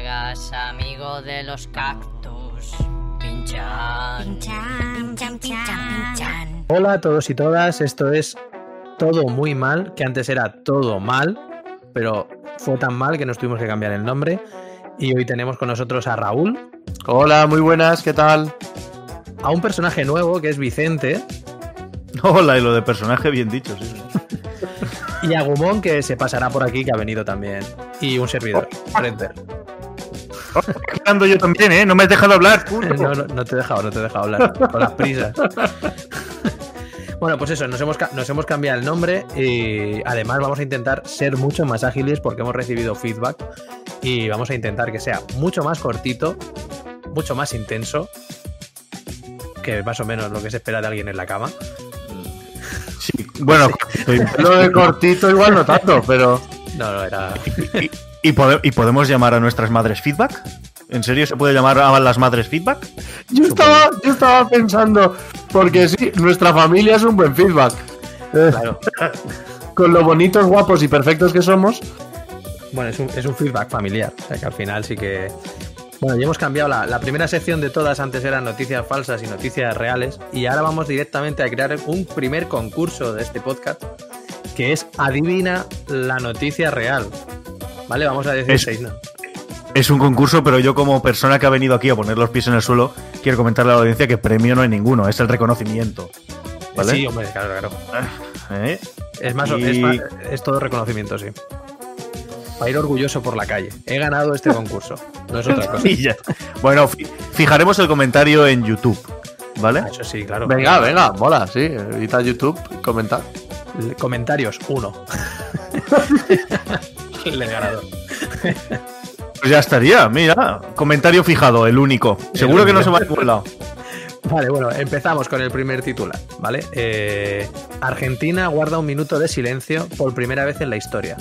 hagas amigo de los cactus. Pinchan. Pinchan, pinchan, pinchan, pinchan. Hola a todos y todas, esto es Todo Muy Mal, que antes era Todo Mal, pero fue tan mal que nos tuvimos que cambiar el nombre. Y hoy tenemos con nosotros a Raúl, Hola, muy buenas, ¿qué tal? a un personaje nuevo que es Vicente, Hola, y lo de personaje bien dicho, sí. y a Gumón que se pasará por aquí, que ha venido también. Y un servidor, Fredber. Hablando yo también, ¿eh? No me has dejado hablar. No, no, no te he dejado, no te he dejado hablar, con las prisas. Bueno, pues eso, nos hemos, nos hemos cambiado el nombre y además vamos a intentar ser mucho más ágiles porque hemos recibido feedback y vamos a intentar que sea mucho más cortito, mucho más intenso, que más o menos lo que se espera de alguien en la cama. Sí, bueno, Lo de cortito igual no tanto, pero... No, no, era... y, y pode- y podemos llamar a nuestras madres feedback? ¿En serio se puede llamar a las madres feedback? Yo estaba, yo estaba pensando, porque sí, nuestra familia es un buen feedback. Eh, Claro. Con lo bonitos, guapos y perfectos que somos. Bueno, es un, es un feedback familiar. O sea que al final sí que. Bueno, ya hemos cambiado la, la primera sección de todas. Antes eran noticias falsas y noticias reales. Y ahora vamos directamente a crear un primer concurso de este podcast. Que es Adivina la noticia real. ¿Vale? Vamos a decir Es- seis, ¿no? Es un concurso, pero yo como persona que ha venido aquí a poner los pies en el suelo, quiero comentarle a la audiencia que premio no hay ninguno, es el reconocimiento. ¿Vale? Sí, hombre, claro, claro. ¿Eh? Es más, Y- es, más- es todo reconocimiento, sí. Para ir orgulloso por la calle. He ganado este concurso. No es otra cosa. Bueno, fi- fijaremos el comentario en YouTube, ¿vale? Ah, Eso sí, claro. Venga, venga, mola, sí. Evita YouTube, comenta. Comentarios, uno. el ganador. Pues ya estaría, mira, comentario fijado, el único. Seguro que no se va a ningún lado. Vale, bueno, empezamos con el primer titular, ¿vale? Eh, Argentina guarda un minuto de silencio por primera vez en la historia.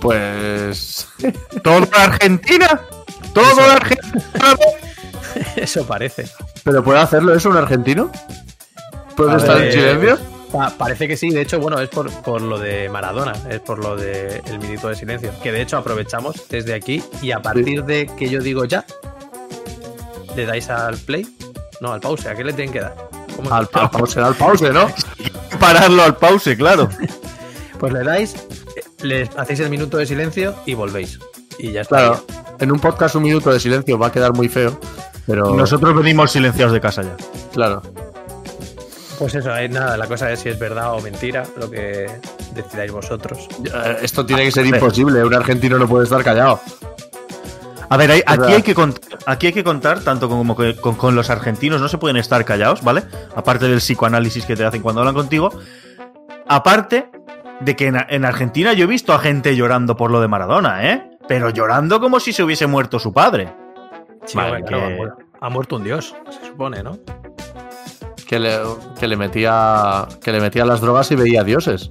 Pues... ¿Todo Argentina? ¿Todo Argentina? Eso parece. ¿Pero puede hacerlo eso un argentino? ¿Puede A estar ver, en silencio? Pa- parece que sí, de hecho, bueno, es por, por lo de Maradona, es por lo del el minuto de silencio. Que de hecho aprovechamos desde aquí y a partir de que yo digo ya, le dais al play. No, al pause, ¿a qué le tienen que dar? Al, al pause, al pause, ¿no? Pararlo al pause, claro. Pues le dais, le hacéis el minuto de silencio y volvéis. Y ya está. Claro, en un podcast un minuto de silencio va a quedar muy feo, pero... Nosotros venimos silenciados de casa ya. Claro. Pues eso, eh, nada, la cosa es si es verdad o mentira, lo que decidáis vosotros. Eh, Esto tiene que ser imposible, un argentino no puede estar callado. A ver, hay- aquí, hay que contar, aquí hay que contar, tanto como que con, con los argentinos, no se pueden estar callados, ¿vale? Aparte del psicoanálisis que te hacen cuando hablan contigo. Aparte de que en, en Argentina yo he visto a gente llorando por lo de Maradona, ¿eh? Pero llorando como si se hubiese muerto su padre. Sí, Vale, bueno, claro, que- ha, muerto, ha muerto un dios, se supone, ¿no? Que le, que le metía que le metía las drogas y veía dioses.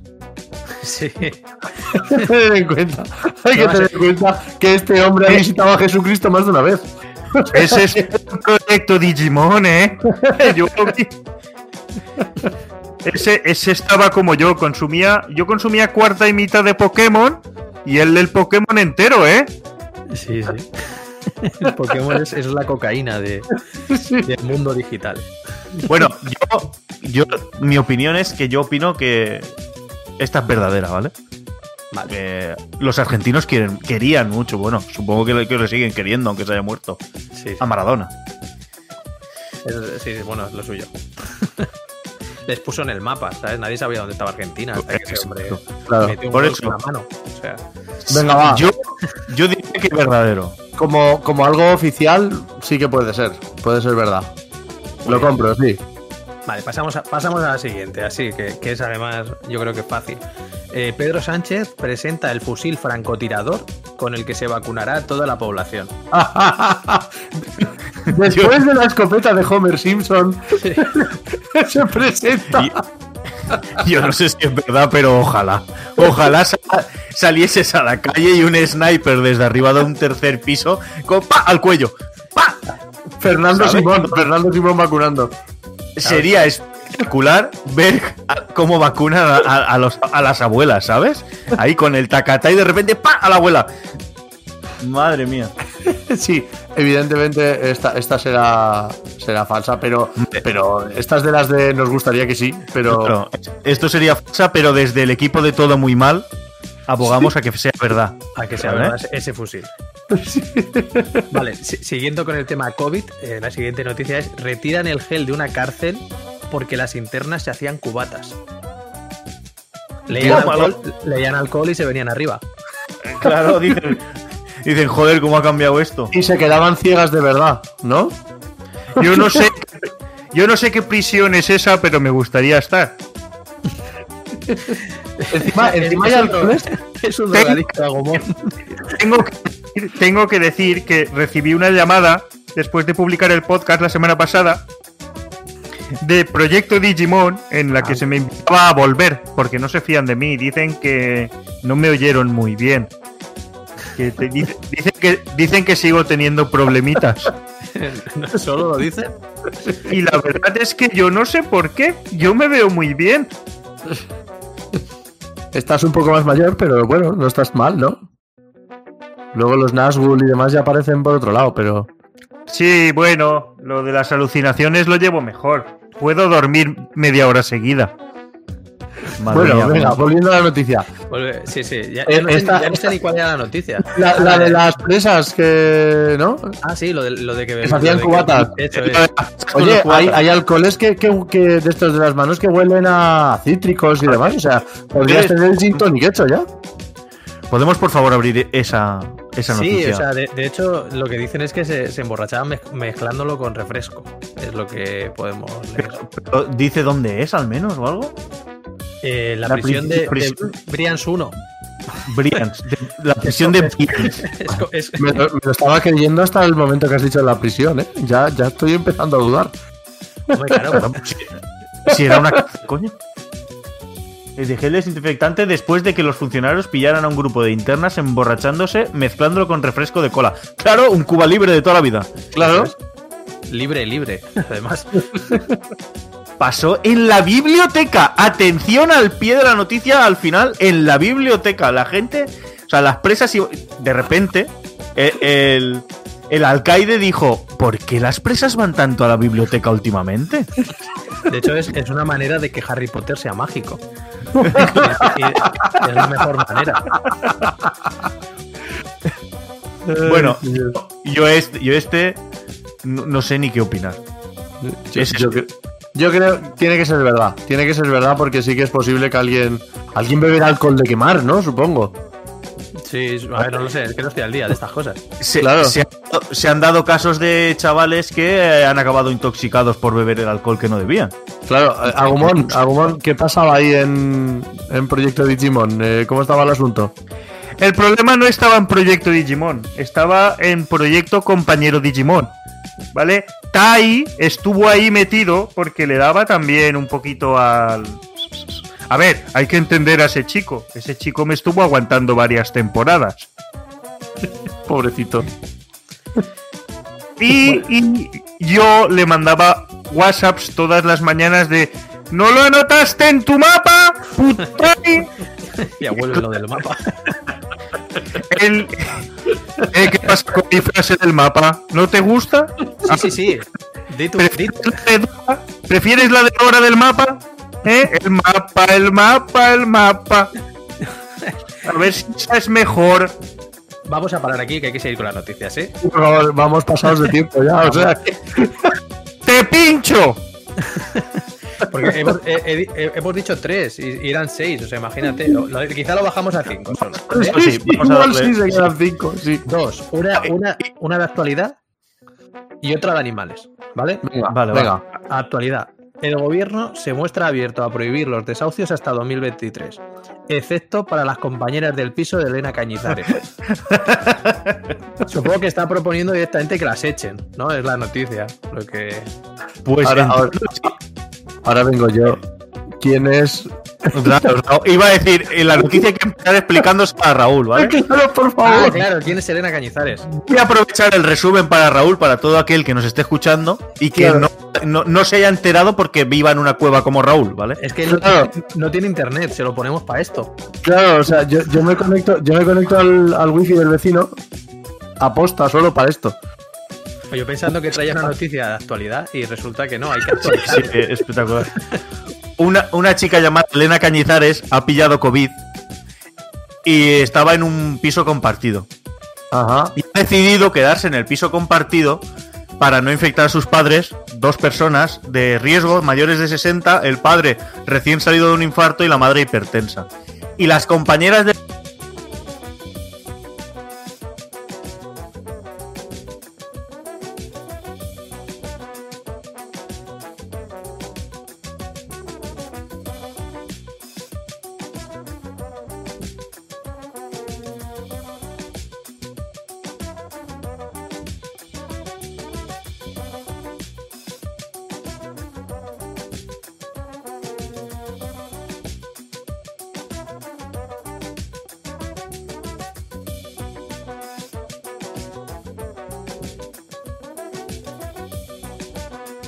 Sí. Hay que tener en cuenta, hay que tener en cuenta que este hombre ha visitado a Jesucristo más de una vez. Ese es un proyecto Digimon, ¿eh? Yo lo vi. Ese, ese estaba como yo, consumía, yo consumía cuarta y mitad de Pokémon y él del Pokémon entero, ¿eh? Sí, sí. El Pokémon es, es la cocaína de, del mundo digital. Bueno, yo, yo, mi opinión es que yo opino que esta es verdadera, ¿vale? Vale. Que los argentinos quieren, querían mucho, bueno, supongo que le, que le siguen queriendo, aunque se haya muerto, Sí, a Maradona. Sí, sí, bueno, es lo suyo. Les puso en el mapa, ¿sabes? Nadie sabía dónde estaba Argentina hasta que ese hombre Claro. metió un por eso. con la mano. O sea, Venga, va. Yo, yo diría que es verdadero. Como, como algo oficial, sí que puede ser. Puede ser verdad. Lo compro, sí. Vale, pasamos a, pasamos a la siguiente, así que, que es además, yo creo que es fácil. Eh, Pedro Sánchez presenta el fusil francotirador con el que se vacunará toda la población. Después de la escopeta de Homer Simpson, se presenta. Y- Yo no sé si es verdad, pero ojalá. Ojalá sa- salieses a la calle y un sniper desde arriba de un tercer piso con ¡pa! al cuello. Fernando ¿Sabes? Simón, Fernando Simón vacunando. Sería espectacular ver cómo vacunan a, a- a los- a las abuelas, ¿sabes? Ahí con el tacatá y de repente ¡pa! a la abuela. Madre mía. Sí, evidentemente esta, esta será, será falsa, pero, pero estas de las de nos gustaría que sí, pero Claro, esto sería falsa, pero desde el equipo de todo muy mal abogamos a que sea verdad. A que sea ese fusil. Vale, si- siguiendo con el tema COVID, eh, la siguiente noticia es: retiran el gel de una cárcel porque las internas se hacían cubatas. Leían alcohol, leían alcohol y se venían arriba. Claro, dicen, dicen, joder, ¿cómo ha cambiado esto? y se quedaban ciegas de verdad, ¿no? Yo no sé. Yo no sé qué prisión es esa, pero me gustaría estar. Encima, encima hay Es un alcoholes. Es un Ten- drogadicto Agumon. Tengo que, decir- tengo que decir que recibí una llamada después de publicar el podcast la semana pasada de Proyecto Digimon en la que se me invitaba a volver porque no se fían de mí. Dicen que no me oyeron muy bien. Que te- dice- dicen, que, dicen que sigo teniendo problemitas. No solo lo dicen. Y la verdad es que yo no sé por qué. Yo me veo muy bien. Estás un poco más mayor, pero bueno, no estás mal, ¿no? Luego los Nazgûl y demás ya aparecen por otro lado, pero Sí, bueno, lo de las alucinaciones lo llevo mejor. Puedo dormir media hora seguida. Madre bueno, mía, venga, volviendo a la noticia. Sí, sí. Ya, Eh, ya no sé, esta- ya no sé ni cuál era la noticia. La, la de las presas que, ¿no? Ah, sí, lo de, lo de que, Que se hacían que- cubatas. Eso es. Oye, hay, hay alcoholes que, que, que de estos de las manos que huelen a cítricos y demás. O sea, podrías tener el gin tonic hecho ya. ¿Podemos, por favor, abrir esa, esa Sí, noticia? o sea, de, de hecho, lo que dicen es que se, se emborrachaban mez- mezclándolo con refresco. Es lo que podemos leer. Pero, ¿Dice dónde es, al menos, o algo? Eh, la, La prisión pri- de. Brians 1. Brians. de- la prisión de Brians. Me, lo- me lo estaba creyendo hasta el momento que has dicho la prisión, ¿eh? Ya, ya estoy empezando a dudar. hombre, claro, Si era una coño. Es de gel desinfectante después de que los funcionarios pillaran a un grupo de internas emborrachándose mezclándolo con refresco de cola. Claro, un Cuba libre de toda la vida. Claro. libre, libre. Además, Pasó en la biblioteca. Atención al pie de la noticia al final. En la biblioteca. La gente. O sea, las presas. y De repente. El, el alcaide dijo: ¿Por qué las presas van tanto a la biblioteca últimamente? de hecho, es, es una manera de que Harry Potter sea mágico. Es la mejor manera. Bueno, yo este, yo este no, no sé ni qué opinar. Yo, Es- yo cre- yo creo que tiene que ser verdad. Tiene que ser verdad porque sí que es posible que alguien. Alguien beberá alcohol de quemar, ¿no? Supongo. Sí, a ver, no lo sé, es que no estoy al día de estas cosas. Se, Claro. se han, se han dado casos de chavales que eh, han acabado intoxicados por beber el alcohol que no debían. Claro, eh, Agumon, Agumon, ¿qué pasaba ahí en, en Proyecto Digimon? Eh, ¿Cómo estaba el asunto? El problema no estaba en Proyecto Digimon, estaba en Proyecto Compañero Digimon. ¿Vale? Tai estuvo ahí metido porque le daba también un poquito al. A ver, hay que entender a ese chico. Ese chico me estuvo aguantando varias temporadas. Pobrecito. Y, y yo le mandaba WhatsApps todas las mañanas de. ¿No lo anotaste en tu mapa? ¡Putai! Ya vuelve lo del mapa. El- Eh, ¿Qué pasa con mi frase del mapa? ¿No te gusta? Sí, sí, sí. Di tu, di- ¿Prefieres la de? ¿Prefieres la de Dora del mapa? ¿Eh? El mapa, el mapa, el mapa. A ver si esa es mejor. Vamos a parar aquí, que hay que seguir con las noticias, ¿eh? Vamos pasados de tiempo ya. O sea, que- ¡Te pincho! Porque hemos, he- he- he- hemos dicho tres y, y eran seis, o sea, imagínate. lo- lo- quizá lo bajamos a cinco solo. sí, vamos a igual darle- sí se quedan cinco, sí. Dos, una, una, una de actualidad y otra de animales, ¿vale? Venga, Vale, venga. Actualidad. El gobierno se muestra abierto a prohibir los desahucios hasta 2023, excepto para las compañeras del piso de Elena Cañizares. Supongo que está proponiendo directamente que las echen, ¿no? Es la noticia. Lo que. Pues Ahora, en- ahora, ahora vengo yo. ¿Quién es? Claro, no, iba a decir, en la noticia hay que empezar explicándose a Raúl, ¿vale? Claro, por Ah, favor. claro, ¿quién es Elena Cañizares? Voy a aprovechar el resumen para Raúl, para todo aquel que nos esté escuchando y que Claro. no, no- no se haya enterado porque viva en una cueva como Raúl, ¿vale? Es que no, Claro. no tiene internet, se lo ponemos para esto. Claro, o sea, yo, yo me conecto, yo me conecto al, al wifi del vecino aposta solo para esto. Yo pensando que traía una noticia de actualidad y resulta que no, hay que Sí, actualizar. sí, espectacular. Una, una chica llamada Elena Cañizares ha pillado COVID y estaba en un piso compartido. Ajá. Y ha decidido quedarse en el piso compartido para no infectar a sus padres, dos personas de riesgo mayores de 60, el padre recién salido de un infarto y la madre hipertensa. Y las compañeras de...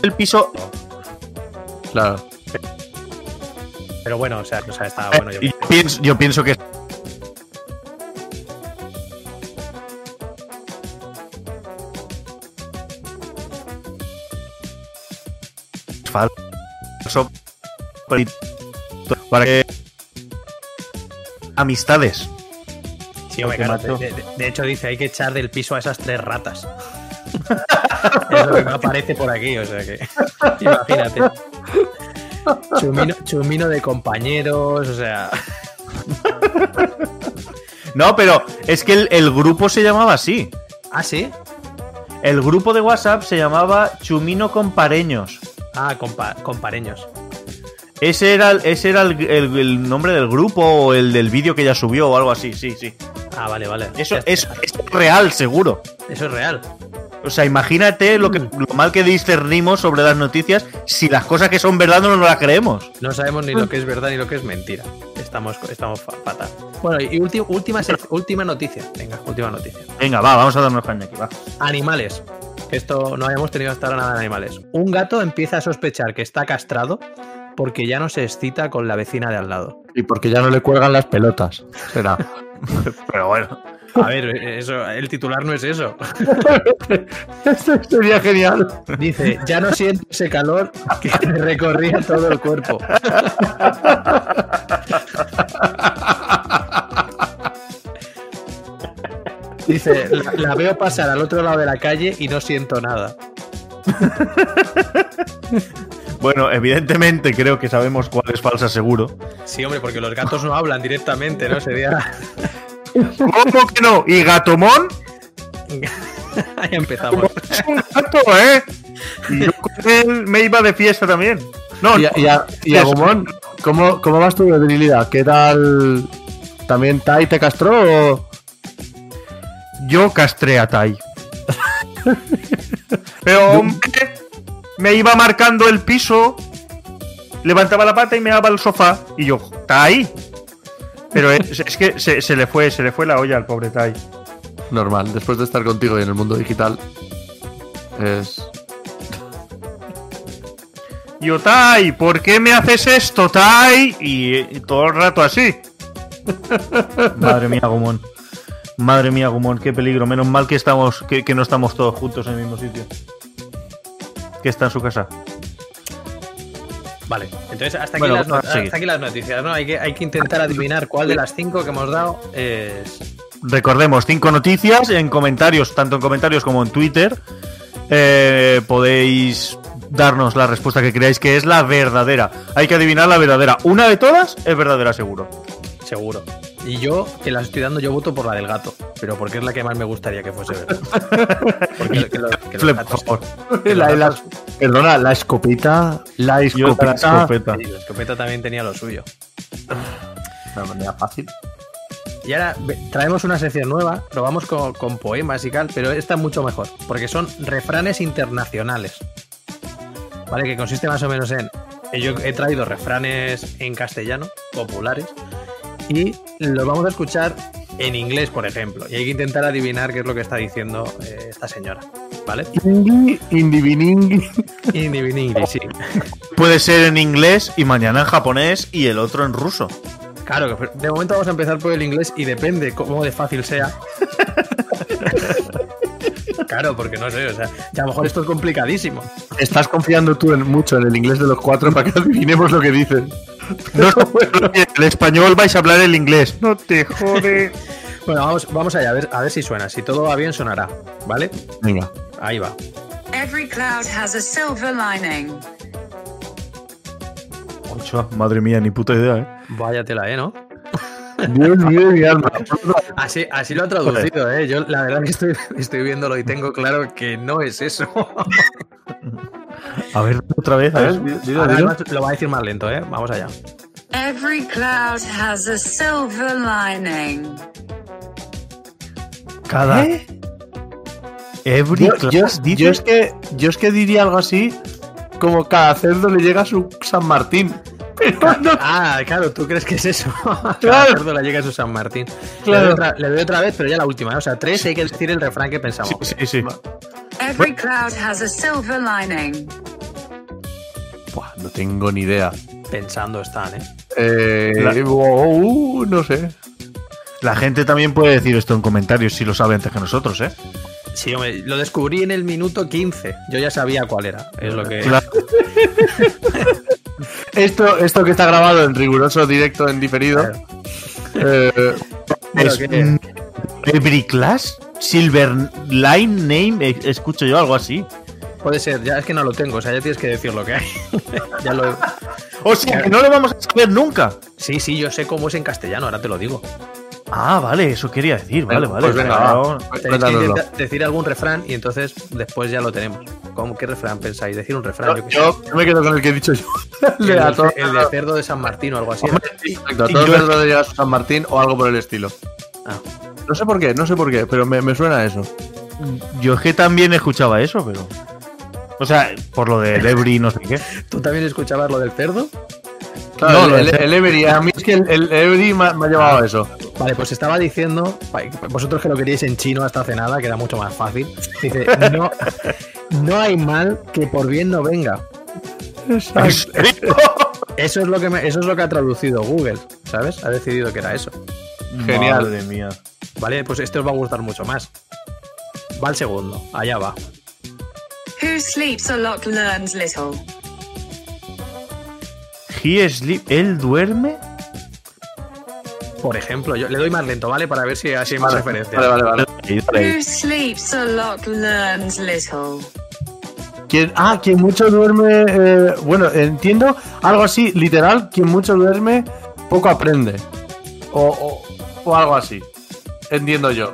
el piso Claro. Pero bueno, o sea, o sea está bueno. Yo, yo pienso, yo pienso que es falso para que amistades sí, hombre, claro, de- de hecho dice, hay que echar del piso a esas tres ratas. Me aparece por aquí, o sea que... Imagínate. Chumino, chumino de compañeros, o sea... no pero es que el, el grupo se llamaba así Ah, ¿sí? el grupo de WhatsApp se llamaba Chumino Compareños Ah, compa compareños. ese era, el- ese era el, el- el nombre del grupo o el del vídeo que ella subió o algo así, sí, sí. Ah, vale, vale. Eso Ya es, es real, seguro. Eso es real. O sea, imagínate lo, que, lo mal que discernimos sobre las noticias si las cosas que son verdad no nos las creemos. No sabemos ni lo que es verdad ni lo que es mentira. Estamos, estamos fa- fatal. Bueno, y ulti- última, última noticia. Venga, última noticia. Venga, va, vamos a darnos caña aquí, va. Animales. Que Esto no habíamos tenido hasta ahora nada de animales. Un gato empieza a sospechar que está castrado porque ya no se excita con la vecina de al lado. Y porque ya no le cuelgan las pelotas. Será. Pero bueno. A ver, eso, el titular no es eso. Esto sería genial. Dice, ya no siento ese calor que me recorría todo el cuerpo. Dice, la, la veo pasar al otro lado de la calle y no siento nada. Bueno, evidentemente creo que sabemos cuál es falsa seguro. Sí, hombre, porque los gatos no hablan directamente, ¿no? Sería... ¿Cómo que no? ¿Y Gatomón? Ahí empezamos. Es un gato, ¿eh? Y yo con él me iba de fiesta también. No, Y, a- y, a- y Agumon, ¿cómo, ¿cómo vas tu debilidad? ¿Qué tal? ¿También Tai te castró o.? yo castré a Tai. Pero, hombre, me iba marcando el piso, levantaba la pata y me daba al sofá. Y yo, Tai. Pero es, es que se, se le fue, se le fue la olla al pobre Tai. Normal, después de estar contigo y en el mundo digital. Es. Yo, Tai, ¿por qué me haces esto, Tai? Y, y todo el rato así. Madre mía, Gumón. Madre mía, Gumón, qué peligro. Menos mal que estamos, que, que no estamos todos juntos en el mismo sitio. Que está en su casa. Vale, entonces hasta aquí, Bueno, las, seguir. hasta aquí las noticias, ¿no? Hay que, hay que intentar adivinar cuál de las cinco que hemos dado es... Recordemos, cinco noticias en comentarios, tanto en comentarios como en Twitter. Eh, podéis darnos la respuesta que creáis que es la verdadera. Hay que adivinar la verdadera. Una de todas es verdadera, seguro. Seguro. Y yo, que las estoy dando, yo voto por la del gato. Pero porque es la que más me gustaría que fuese. Porque que que los gatos- que La- la- gatos- perdona, la escopeta. La Yo la escopeta. escopeta. sí, la escopeta también tenía lo suyo. De manera fácil. Y ahora traemos una sección nueva, probamos con, con poemas y tal, pero esta es mucho mejor, porque son refranes internacionales. ¿Vale? Que consiste más o menos en. Yo he traído refranes en castellano, populares, y los vamos a escuchar en inglés, por ejemplo. Y hay que intentar adivinar qué es lo que está diciendo eh, esta señora. ¿Vale? Indi, indiviningui. Sí. Puede ser en inglés y mañana en japonés y el otro en ruso. Claro, pero de momento vamos a empezar por el inglés y depende cómo de fácil sea. claro, porque no sé, o sea, ya a lo mejor esto es complicadísimo. Estás confiando tú en, mucho en el inglés de los cuatro para que adivinemos lo que dicen. No el español vais a hablar el inglés. No te jode. Bueno, vamos, vamos allá, a ver, a ver si suena. Si todo va bien, sonará, ¿vale? Venga. Ahí va. Every cloud has a silver lining. Ocho, madre mía, ni puta idea, ¿eh? Vaya tela, ¿eh? ¿No? Dios mío mi alma. Así, así lo ha traducido, ¿eh? Yo la verdad que estoy, estoy viéndolo y tengo claro que no es eso. A ver, otra vez. A ver. Dilo, Ahora, dilo. además, lo va a decir más lento, ¿eh? Vamos allá. Every cloud has a silver lining. Cada. Every Yo, dice. yo es que, yo es que diría algo así como cada cerdo le llega a su San Martín. No, Ah, claro, ¿tú crees que es eso? Claro. Cerdo la llega a su San Martín. Claro. Le, doy otra, le doy otra vez, pero ya la última. ¿eh? O sea, tres hay que decir el refrán que pensamos. Sí, sí, sí. Every cloud has a silver lining. Buah, no tengo ni idea. Pensando están, ¿eh? Eh, La- uh, no sé. La gente también puede decir esto en comentarios si lo sabe antes que nosotros, ¿eh? Sí, hombre, lo descubrí en el minuto 15. Yo ya sabía cuál era. Es lo que. Claro. Esto, esto que está grabado en riguroso directo en diferido. Claro. eh, Es- que- Every class, Silver Line Name, eh, escucho yo algo así. Puede ser, ya es que no lo tengo. O sea, ya tienes que decir lo que hay. ya lo. O sea, que no lo vamos a saber nunca. Sí, sí, yo sé cómo es en castellano, ahora te lo digo. Ah, vale, eso quería decir, vale, vale. Pues venga, Claro. va. Tenéis que Cuéntanoslo. intentar decir algún refrán y entonces después ya lo tenemos. ¿Cómo qué refrán pensáis? Decir un refrán. Yo, qué sé. Yo, yo me quedo con el que he dicho yo. el, todos- el de cerdo de San Martín o algo así. Hombre, exacto, le llega a su San Martín o algo por el estilo. Ah. No sé por qué, no sé por qué, pero me, me suena eso. Yo es que también escuchaba eso, pero. O sea, por lo de Every no sé qué. ¿Tú también escuchabas lo del cerdo? Claro, No, el, el, el Every, a mí es que el, el Every me, ha- me ha llevado a eso. Vale, pues estaba diciendo, vosotros que lo queríais en chino hasta hace nada, que era mucho más fácil. Dice, no, no hay mal que por bien no venga. Eso es lo que me- eso es lo que ha traducido Google, ¿sabes? Ha decidido que era eso. Genial. Madre mía. Vale, pues este os va a gustar mucho más. Va el segundo, allá va. Who sleeps a lot learns little. He sleep, él duerme. Por ejemplo, yo le doy más lento, ¿vale? Para ver si así hay más Vale, referencias. vale, vale, vale. Who sleeps a lot learns little. Quien, ah, quien mucho duerme. eh, bueno, entiendo algo así, literal, quien mucho duerme, poco aprende. O, o- o algo así. Entiendo yo.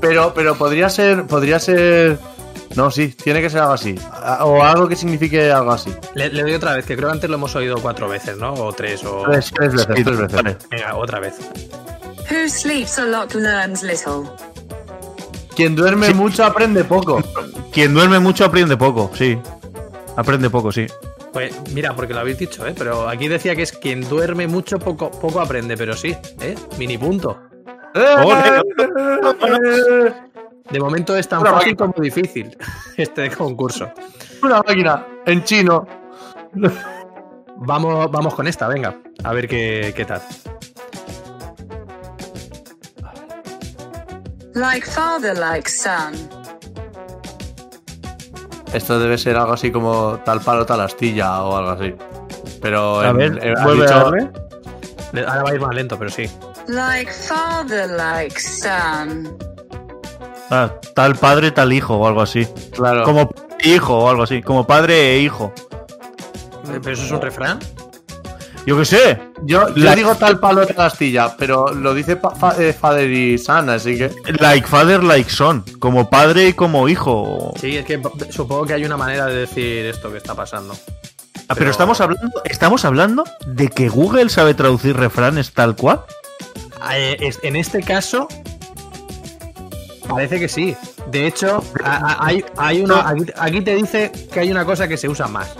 Pero, pero podría ser. Podría ser. No, sí, tiene que ser algo así. O algo que signifique algo así. Le, le doy otra vez, que creo que antes lo hemos oído cuatro veces, ¿no? O tres, o. Tres, tres veces, Sí, tres veces. vale. Venga, otra vez. Who sleeps a lot learns little. Quien duerme mucho aprende poco. Quien duerme mucho aprende poco, sí. Aprende poco, sí. Pues mira, porque lo habéis dicho, ¿eh? Pero aquí decía que es quien duerme mucho, poco, poco aprende, pero sí, ¿eh? Mini punto. De momento es tan Una fácil máquina. como difícil este concurso. Una máquina en chino. Vamos, vamos con esta, venga. A ver qué, qué tal. Like father, like son. Esto debe ser algo así como tal palo, tal astilla o algo así. Pero A en- ver, eh, vuelve dicho- a darle. Le- Ahora va a ir más lento, pero sí. Like father, like son. Ah, tal padre, tal hijo o algo así. Claro. Como hijo o algo así. Como padre e hijo. Eh, ¿Pero eso es un refrán? Yo qué sé. Yo, yo La- digo tal palo, tal astilla, pero lo dice pa- fa- eh, Father y Son, así que. Like father, like son. Como padre y como hijo. Sí, es que supongo que hay una manera de decir esto que está pasando. Ah, pero, Pero- estamos hablando, estamos hablando de que Google sabe traducir refranes tal cual. Eh, es- en este caso, parece que sí. De hecho, hay, hay una. Aquí, te dice que hay una cosa que se usa más.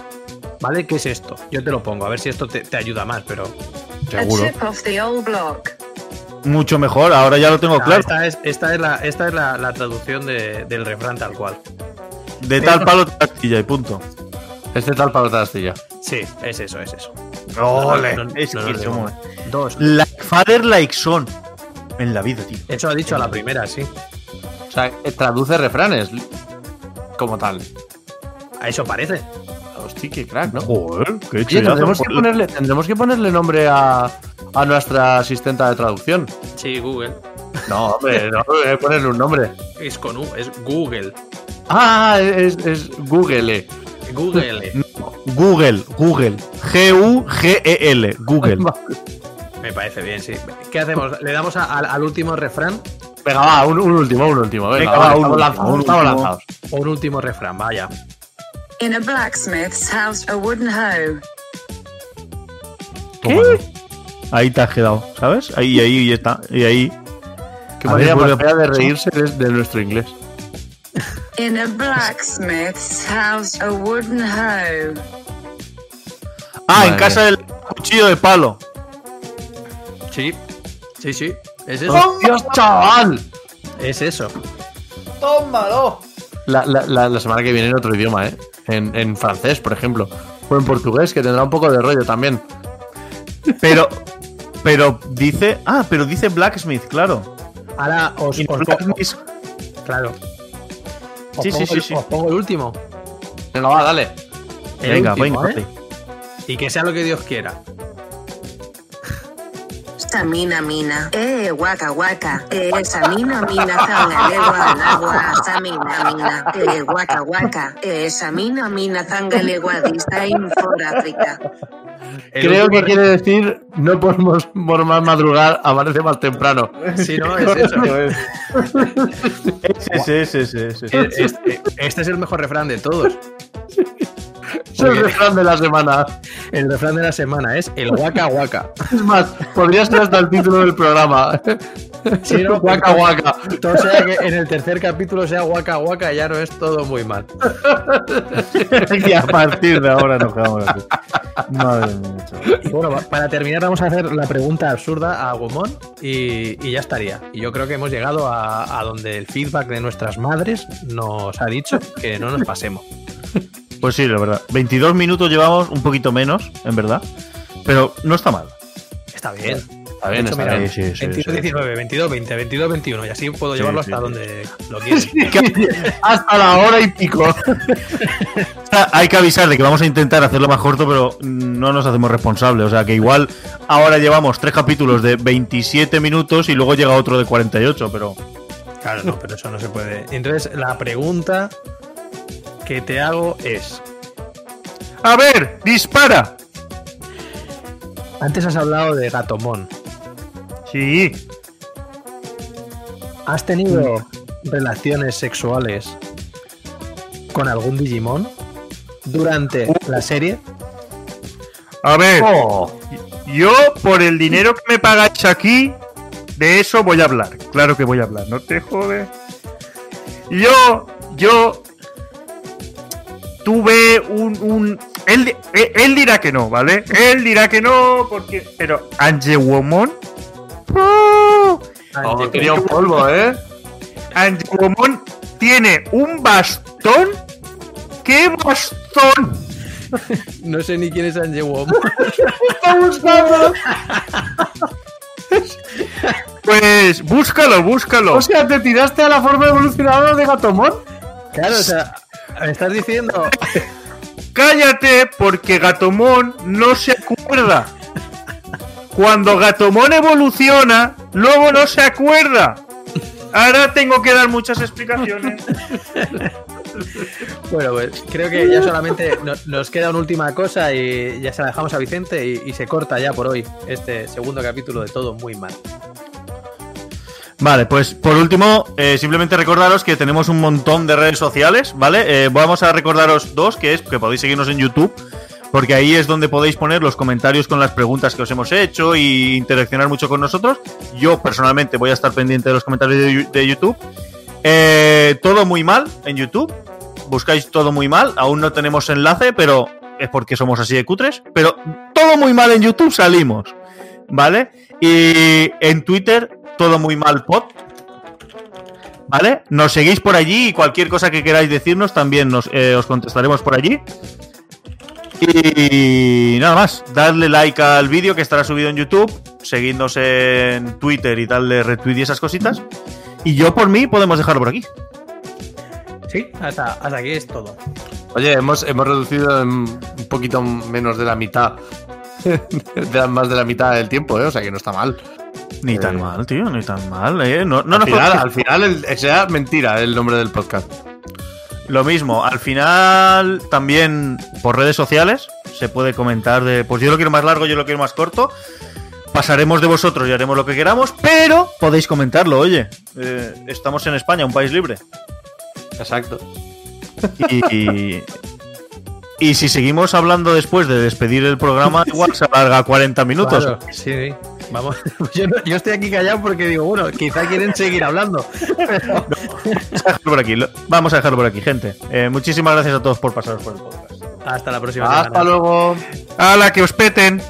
¿Vale? ¿Qué es esto? Yo te lo pongo, a ver si esto te, te ayuda más, pero. Block. Mucho mejor, ahora ya lo tengo Ah, claro. Esta es, esta es, la, esta es la, la traducción de- del refrán tal cual. De tal palo, tal astilla y punto. Este tal palo, tal astilla. Sí, es eso, es eso. Ole, No, no, es no que somos-. Dos. Like father, like son. En la vida, tío. Eso ha dicho a la primera, sí. sea, eh, traduce refranes como tal. A eso parece. Hostia, qué crack, ¿no? Joder, qué Oye, tendremos que, ponerle, tendremos que ponerle nombre a, a nuestra asistenta de traducción. Sí, Google. No, hombre, no, hay que ponerle un nombre. Es con U, es Google. Ah, es, es Google. Google. Google, Google. G-U-G-E-L. E Google. Me parece bien, sí. ¿Qué hacemos? ¿Le damos a- al- al último refrán Venga, va, un, un último, un último. Venga, Venga, va, va, un estamos lanzados. un estamos último. lanzados. un último refrán? Vaya. In a blacksmith's house, a wooden hoe. Tómalo. Ahí te has quedado, ¿sabes? Ahí, ahí, está. Y ahí. Qué manera de reírse de, de nuestro inglés. In a blacksmith's house, a wooden hoe. Ah, en casa del cuchillo de palo. Sí, sí, sí. Es eso. ¡Hostias, chaval! Es eso. ¡Tómalo! La, la- la- la semana que viene en otro idioma, ¿eh? En, en francés, por ejemplo. O en portugués, que tendrá un poco de rollo también. Pero. Pero dice. Ah, pero dice Blacksmith, claro. Ahora os, os. Blacksmith- Claro. Os Sí, sí, pongo sí. Os pongo el último. Venga, va, dale. El Venga, último, venga. ¿eh? Y que sea lo que Dios quiera. Samina mina, eh, waka waka, eh, samina mina, zanga legua al agua, samina mina, eh, waka waka, eh, samina mina, zanga legua dista in for África. El Creo último que quiere decir no podemos por más madrugar, amanece más temprano. Sí, no, es eso. Ese, ese, ese, ese, ese. Eh, Este, este es el mejor refrán de todos. Es el refrán de la semana. El refrán de la semana es el guaca guaca. Es más, podría ser hasta el título del programa. Sí, ¿no? Guaca, guaca. Todo sea que en el tercer capítulo sea guaca guaca, ya no es todo muy mal. Y a partir de ahora nos quedamos así. Madre mía. Y bueno, para terminar vamos a hacer la pregunta absurda a Gumón y, y ya estaría. Y yo creo que hemos llegado a, a donde el feedback de nuestras madres nos ha dicho que no nos pasemos. Pues sí, la verdad. 22 minutos llevamos, un poquito menos, en verdad. Pero no está mal. Está bien. Está bien, hecho, está mira, bien. Sí, sí, sí, 22, sí. 19, 22, 20, 22, 21 y así puedo Sí, llevarlo sí, hasta sí. donde lo quieren. Hasta la hora y pico. Hay que avisar de que vamos a intentar hacerlo más corto, pero no nos hacemos responsables. O sea que igual ahora llevamos tres capítulos de 27 minutos y luego llega otro de 48, pero. Claro, no, pero eso no se puede. Entonces, la pregunta que te hago es: ¡A ver! ¡Dispara! antes has hablado de Gatomón. Sí. ¿Has tenido relaciones sexuales con algún Digimon durante la serie? A ver, Oh, yo por el dinero que me pagáis aquí, de eso voy a hablar. Claro que voy a hablar, no te jodes. Yo, yo tuve un, un él, él, él dirá que no, ¿vale? Él dirá que no, porque. Pero Angewomon. ¡oh! oh, tenía un polvo, ¿eh? Angewomon tiene un bastón. ¿Qué bastón? No sé ni quién es Angewom. Está buscando. Pues búscalo, búscalo. O sea, ¿te tiraste a la forma evolucionadora de Gatomon? Claro, o sea, me estás diciendo. Cállate, porque Gatomon no se acuerda. Cuando Gatomon evoluciona, luego no se acuerda. Ahora tengo que dar muchas explicaciones. Bueno, pues creo que ya solamente no- nos queda una última cosa y ya se la dejamos a Vicente y, y se corta ya por hoy este segundo capítulo de todo muy mal. Vale, pues por último, eh, simplemente recordaros que tenemos un montón de redes sociales, ¿vale? Eh, vamos a recordaros dos, que es que podéis seguirnos en YouTube, porque ahí es donde podéis poner los comentarios con las preguntas que os hemos hecho y interaccionar mucho con nosotros. Yo personalmente voy a estar pendiente de los comentarios de, YouTube. Eh, todo muy mal en YouTube. Buscáis todo muy mal. Aún no tenemos enlace, pero es porque somos así de cutres. Pero todo muy mal en YouTube salimos. ¿Vale? Y en Twitter, todo muy mal pod. ¿Vale? Nos seguís por allí y cualquier cosa que queráis decirnos también nos, eh, os contestaremos por allí. Y nada más, darle like al vídeo que estará subido en YouTube, seguidnos en Twitter y darle retweet y esas cositas. Y yo por mí podemos dejarlo por aquí. Sí, hasta, hasta aquí es todo. Oye, hemos, hemos reducido en un poquito menos de la mitad. de la- más de la mitad del tiempo, ¿eh? O sea que no está mal. Ni Eh. tan mal, tío, ni tan mal. ¿eh? No, no al, nos final, podemos- al final el- sea mentira el nombre del podcast. Lo mismo, al final también por redes sociales se puede comentar de, pues yo lo quiero más largo, yo lo quiero más corto. Pasaremos de vosotros y haremos lo que queramos, pero podéis comentarlo, oye. eh, estamos en España, un país libre. Exacto. Y, y si seguimos hablando después de despedir el programa, igual se alarga 40 minutos. Claro, sí, sí. Vamos. Yo, no- yo estoy aquí callado porque digo, bueno, quizá quieren seguir hablando. Vamos a dejarlo por aquí, lo- vamos a dejarlo por aquí, gente. Eh, muchísimas gracias a todos por pasaros por el podcast. Hasta la próxima Hasta semana. luego. ¡Hala, que os peten!